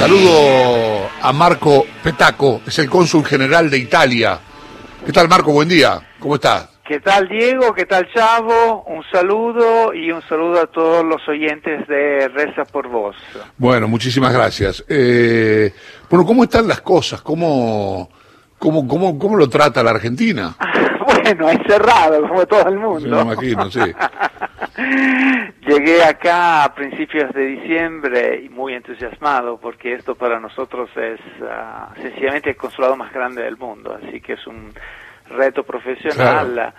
Saludo a Marco Petaco, es el cónsul general de Italia. ¿Qué tal Marco? Buen día, ¿cómo estás? ¿Qué tal Diego? ¿Qué tal Chavo? Un saludo y un saludo a todos los oyentes de Reza por Vos. Bueno, muchísimas gracias. Eh, bueno, ¿cómo están las cosas? ¿Cómo, cómo, cómo, cómo lo trata la Argentina? bueno, encerrado como todo el mundo. me imagino, sí. Llegué acá a principios de diciembre y muy entusiasmado porque esto para nosotros es ah, sencillamente el consulado más grande del mundo, así que es un reto profesional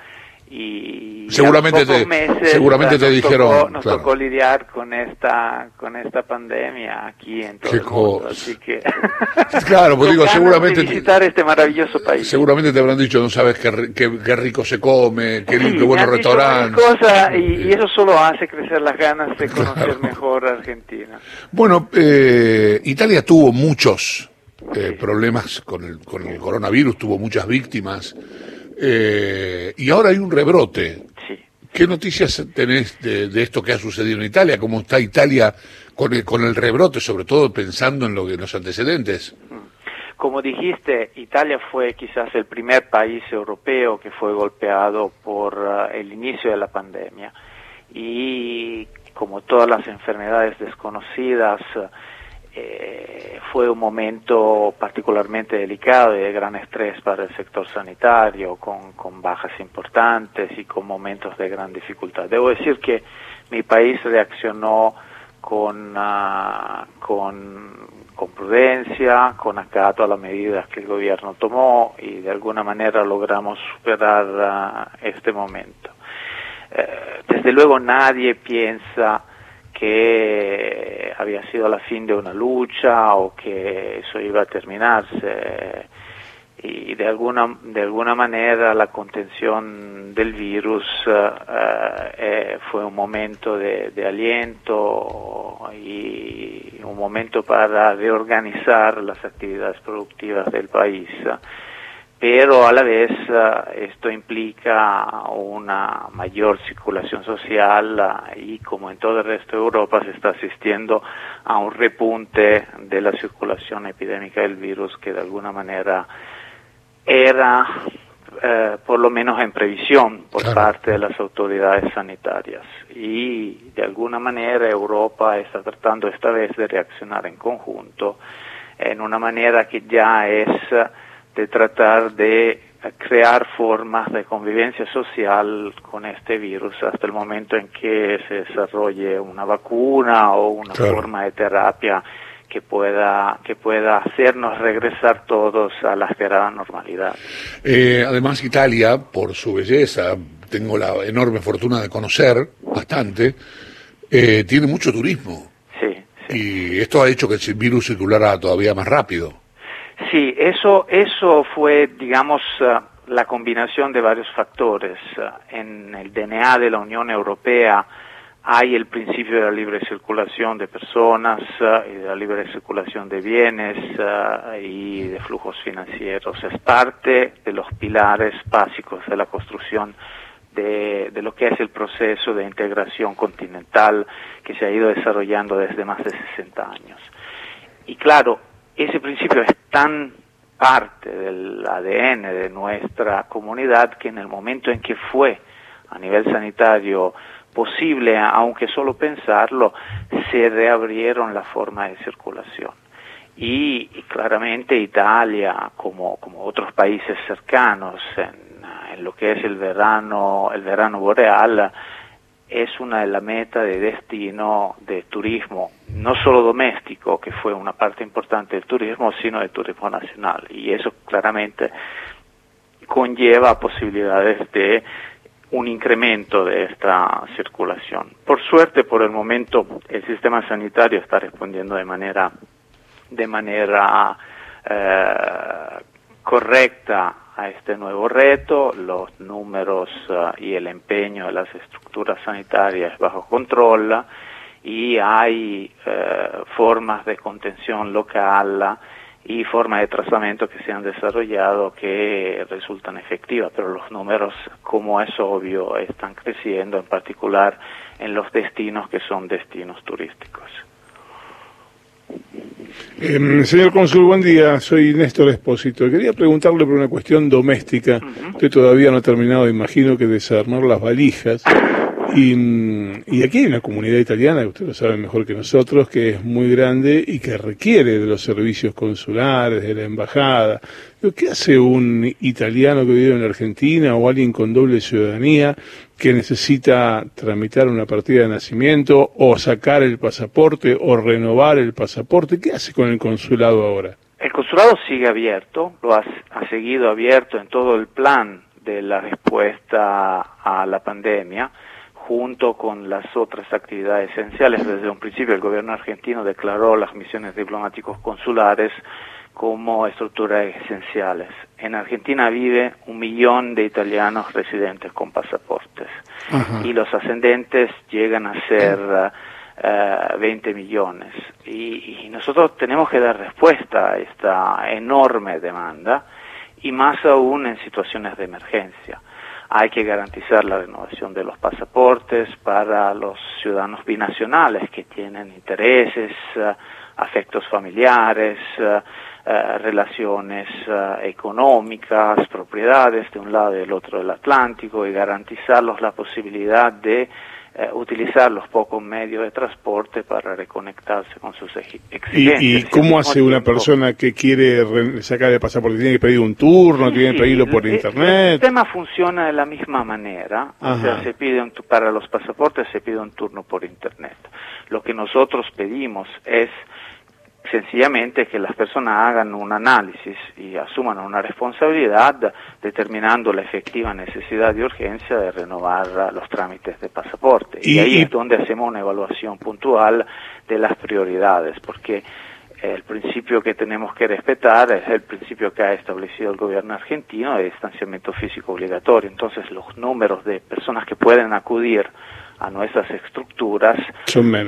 y seguramente te, meses, seguramente te dijeron nos tocó lidiar con esta con esta pandemia aquí en todo el mundo, así que claro pues digo seguramente visitar este maravilloso país. seguramente te habrán dicho no sabes qué, qué, rico se come qué, qué buenos restaurantes y, y, eso solo hace crecer las ganas de conocer mejor Argentina. Bueno eh, Italia tuvo muchos eh, problemas con el, con el coronavirus tuvo muchas víctimas eh, y ahora hay un rebrote. ¿Qué noticias tenés de, esto que ha sucedido en Italia? ¿Cómo está Italia con el, con el rebrote, sobre todo pensando en, lo que, los antecedentes? Como dijiste, Italia fue quizás el primer país europeo que fue golpeado por uh, el inicio de la pandemia. Y como todas las enfermedades desconocidas, eh, fue un momento particularmente delicado y de gran estrés para el sector sanitario, con, con bajas importantes y con momentos de gran dificultad. Debo decir que mi país reaccionó con, uh, con, prudencia, con acato a las medidas que el gobierno tomó y de alguna manera logramos superar uh, este momento. Eh, desde luego nadie piensa que había sido la fin de una lucha o que eso iba a terminarse. Y de alguna de alguna manera la contención del virus eh, eh, fue un momento de, de, aliento y un momento para reorganizar las actividades productivas del país pero a la vez eh, esto implica una mayor circulación social eh, y como en todo el resto de Europa se está asistiendo a un repunte de la circulación epidémica del virus que de alguna manera era eh, por lo menos en previsión por parte de las autoridades sanitarias. Y de alguna manera Europa está tratando esta vez de reaccionar en conjunto en una manera que ya es de tratar de crear formas de convivencia social con este virus hasta el momento en que se desarrolle una vacuna o una forma de terapia que pueda que pueda hacernos regresar todos a la esperada normalidad. Eh, además Italia, por su belleza, tengo la enorme fortuna de conocer bastante, eh, tiene mucho turismo. Sí, sí. Y esto ha hecho que el virus circulara todavía más rápido. Sí, eso, eso fue, digamos, eh, la combinación de varios factores. Eh, en el DNA de la Unión Europea hay el principio de la libre circulación de personas eh, y de la libre circulación de bienes y de flujos financieros. Es parte de los pilares básicos de la construcción de, de, lo que es el proceso de integración continental que se ha ido desarrollando desde más de 60 años. Y claro, ese principio es tan parte del ADN de nuestra comunidad que en el momento en que fue a nivel sanitario posible, aunque solo pensarlo, se reabrieron la forma de circulación. Y, claramente Italia, como, como otros países cercanos en, en, lo que es el verano, el verano boreal, es una de las metas de destino de turismo, no solo doméstico, que fue una parte importante del turismo, sino del turismo nacional. Y eso claramente conlleva posibilidades de un incremento de esta circulación. Por suerte, por el momento, el sistema sanitario está respondiendo de manera, de manera eh, correcta a este nuevo reto, los números uh, y el empeño de las estructuras sanitarias bajo control y hay uh, formas de contención local y formas de tratamiento que se han desarrollado que resultan efectivas, pero los números, como es obvio, están creciendo, en particular en los destinos que son destinos turísticos. Em, señor Cónsul, buen día. Soy Néstor Espósito. Quería preguntarle por una cuestión doméstica. Usted todavía no ha terminado, imagino, que desarmar las valijas. Y, aquí hay una comunidad italiana, que usted lo sabe mejor que nosotros, que es muy grande y que requiere de los servicios consulares, de la embajada. ¿Qué hace un italiano que vive en Argentina o alguien con doble ciudadanía que necesita tramitar una partida de nacimiento o sacar el pasaporte o renovar el pasaporte? ¿Qué hace con el consulado ahora? El consulado sigue abierto, lo ha seguido abierto en todo el plan de la respuesta a la pandemia junto con las otras actividades esenciales. Desde un principio el gobierno argentino declaró las misiones diplomáticos consulares como estructuras esenciales. En Argentina vive un millón de italianos residentes con pasaportes y los ascendentes llegan a ser 20 eh, millones. y, nosotros tenemos que dar respuesta a esta enorme demanda y más aún en situaciones de emergencia hay que garantizar la renovación de los pasaportes para los ciudadanos binacionales que tienen intereses, eh, afectos familiares, eh, eh, relaciones económicas, propiedades de un lado y del otro del Atlántico y garantizarlos la posibilidad de eh, utilizar los pocos medios de transporte para reconectarse con sus exigencias. ¿Y, cómo hace una persona que quiere sacar el pasaporte? ¿Tiene que pedir un turno? ¿Tiene que pedirlo por internet? El sistema funciona de la misma manera. O sea, se pide para los pasaportes se pide un turno por internet. Lo que nosotros pedimos es sencillamente que las personas hagan un análisis y asuman una responsabilidad determinando la efectiva necesidad y urgencia de renovar los trámites de pasaporte. Y, ahí es donde hacemos una evaluación puntual de las prioridades, porque el principio que tenemos que respetar es el principio que ha establecido el gobierno argentino de distanciamiento físico obligatorio. Entonces los números de personas que pueden acudir a nuestras estructuras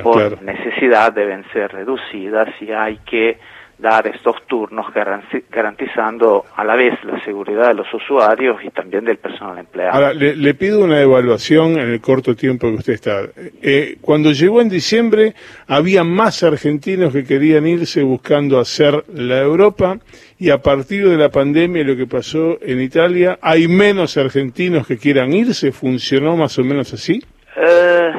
por necesidad deben ser reducidas y hay que dar estos turnos garantizando a la vez la seguridad de los usuarios y también del personal empleado. Ahora, le, pido una evaluación en el corto tiempo que usted está. Eh, cuando llegó en diciembre, había más argentinos que querían irse buscando hacer la Europa y a partir de la pandemia, lo que pasó en Italia, hay menos argentinos que quieran irse. ¿Funcionó más o menos así? Eh,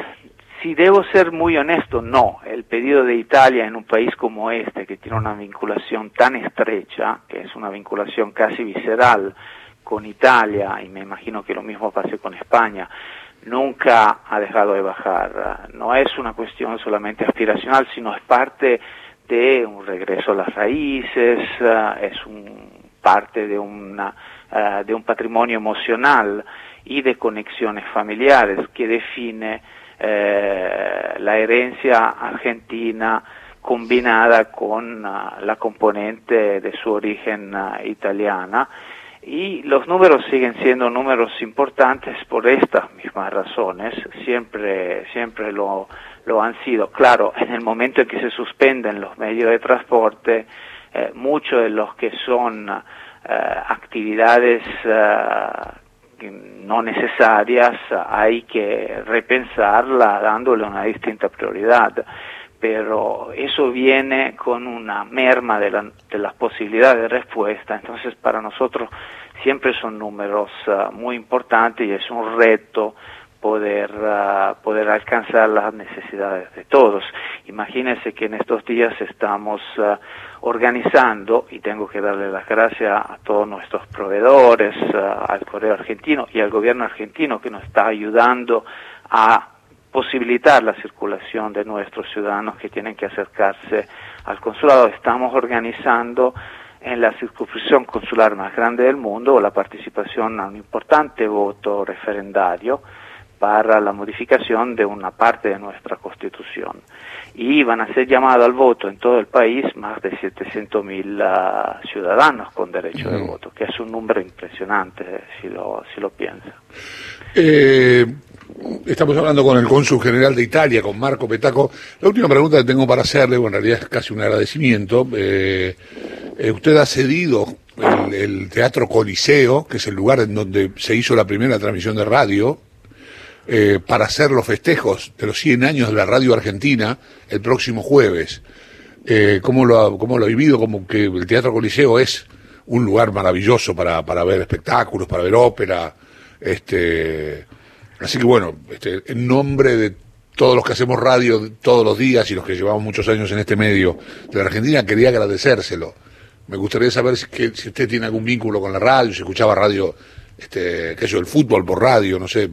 si debo ser muy honesto, no. El pedido de Italia en un país como este, que tiene una vinculación tan estrecha, que es una vinculación casi visceral con Italia, y me imagino que lo mismo pase con España, nunca ha dejado de bajar. No es una cuestión solamente aspiracional, sino es parte de un regreso a las raíces, eh, es un, parte de, una, eh, de un patrimonio emocional y de conexiones familiares que define eh, la herencia argentina combinada con ah, la componente de su origen uh, italiana y los números siguen siendo números importantes por estas mismas razones, siempre, siempre lo, lo han sido. Claro, en el momento en que se suspenden los medios de transporte, eh, muchos de los que son uh, actividades no necesarias hay que repensarla dándole una distinta prioridad. Pero eso viene con una merma de, las posibilidades de respuesta, entonces para nosotros siempre son números ah, muy importantes y es un reto poder, uh, poder alcanzar las necesidades de todos. Imagínense que en estos días estamos uh, organizando, y tengo que darle las gracias a todos nuestros proveedores, uh, al Correo Argentino y al gobierno argentino que nos está ayudando a posibilitar la circulación de nuestros ciudadanos que tienen que acercarse al consulado. Estamos organizando en la circunscripción consular más grande del mundo la participación a un importante voto referendario para la modificación de una parte de nuestra constitución. Y van a ser llamados al voto en todo el país más de 700 mil ah, ciudadanos con derecho de voto, que es un número impresionante si lo, si lo piensa. Eh, estamos hablando con el cónsul general de Italia, con Marco Petaco. La última pregunta que tengo para hacerle, bueno, en realidad es casi un agradecimiento. Eh, eh, usted ha cedido el, el Teatro Coliseo, que es el lugar en donde se hizo la primera transmisión de radio, eh, para hacer los festejos de los 100 años de la radio argentina el próximo jueves. eh, ¿cómo, lo ha, ¿cómo lo ha vivido? Como que el Teatro Coliseo es un lugar maravilloso para, para ver espectáculos, para ver ópera. Este, así que bueno, este, en nombre de todos los que hacemos radio todos los días y los que llevamos muchos años en este medio de la Argentina, quería agradecérselo. Me gustaría saber si, que, si usted tiene algún vínculo con la radio, si escuchaba radio, este, sé yo, el fútbol por radio, no sé.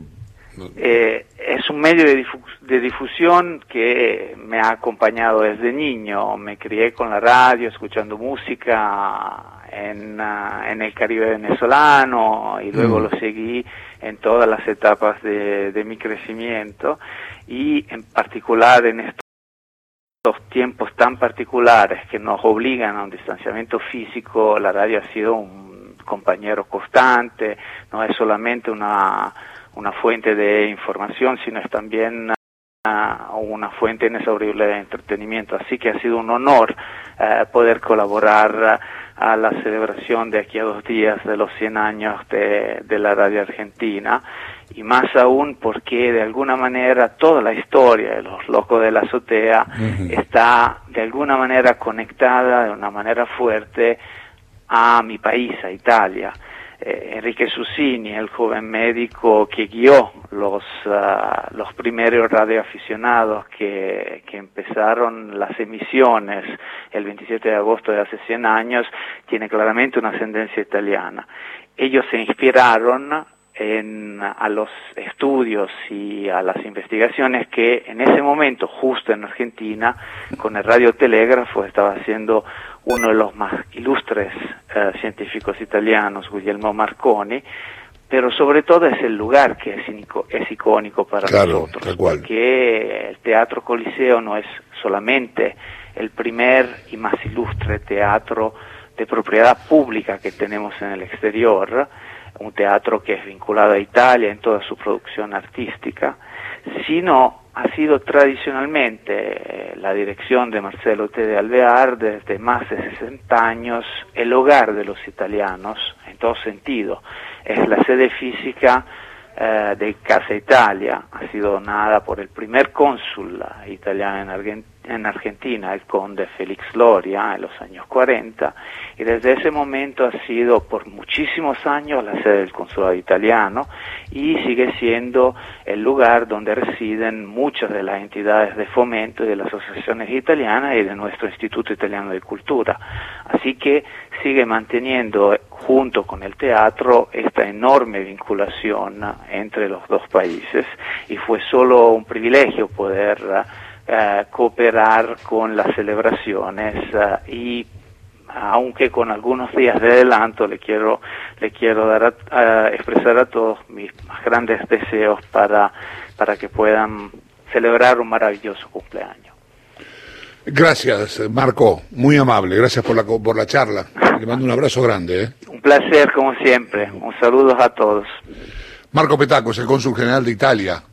Eh, es un medio de, difu de, difusión que me ha acompañado desde niño. Me crié con la radio, escuchando música en, uh, en el Caribe venezolano y luego mm. lo seguí en todas las etapas de, de mi crecimiento y en particular en estos tiempos tan particulares que nos obligan a un distanciamiento físico, la radio ha sido un compañero constante, no es solamente una, una fuente de información, sino es también uh, una fuente inexaurible de entretenimiento. Así que ha sido un honor uh, poder colaborar uh, a la celebración de aquí a dos días de los 100 años de, de la radio argentina y más aún porque de alguna manera toda la historia de los locos de la azotea uh -huh. está de alguna manera conectada de una manera fuerte a mi país, a Italia. Eh, Enrique Susini, el joven médico que guió los, uh, los primeros radioaficionados que, que empezaron las emisiones el 27 de agosto de hace 100 años, tiene claramente una ascendencia italiana. Ellos se inspiraron en, a los estudios y a las investigaciones que en ese momento, justo en Argentina, con el radiotelégrafo estaba haciendo uno de los más ilustres uh, científicos italianos, Guglielmo Marconi, pero sobre todo es el lugar que es, es icónico para claro, nosotros, porque el Teatro Coliseo no es solamente el primer y más ilustre teatro de propiedad pública que tenemos en el exterior, un teatro que es vinculado a Italia en toda su producción artística, sino ha sido tradicionalmente eh, la dirección de Marcelo T. de Alvear desde más de 60 años el hogar de los italianos, en todo sentido. Es la sede física eh, de Casa Italia, ha sido donada por el primer cónsul italiano en, en Argentina, el conde Félix Loria, en los años 40, y desde ese momento ha sido por muchísimos años la sede del consulado italiano y sigue siendo el lugar donde residen muchas de las entidades de fomento y de las asociaciones italianas y de nuestro Instituto Italiano de Cultura. Así que sigue manteniendo junto con el teatro esta enorme vinculación entre los dos países y fue solo un privilegio poder uh, cooperar con las celebraciones y aunque con algunos días de adelanto le quiero le quiero dar a, expresar a todos mis más grandes deseos para para que puedan celebrar un maravilloso cumpleaños. Gracias, Marco, muy amable, gracias por la, por la charla. Le mando un abrazo grande. ¿eh? Un placer, como siempre. Un saludo a todos. Marco Petaco es el cónsul general de Italia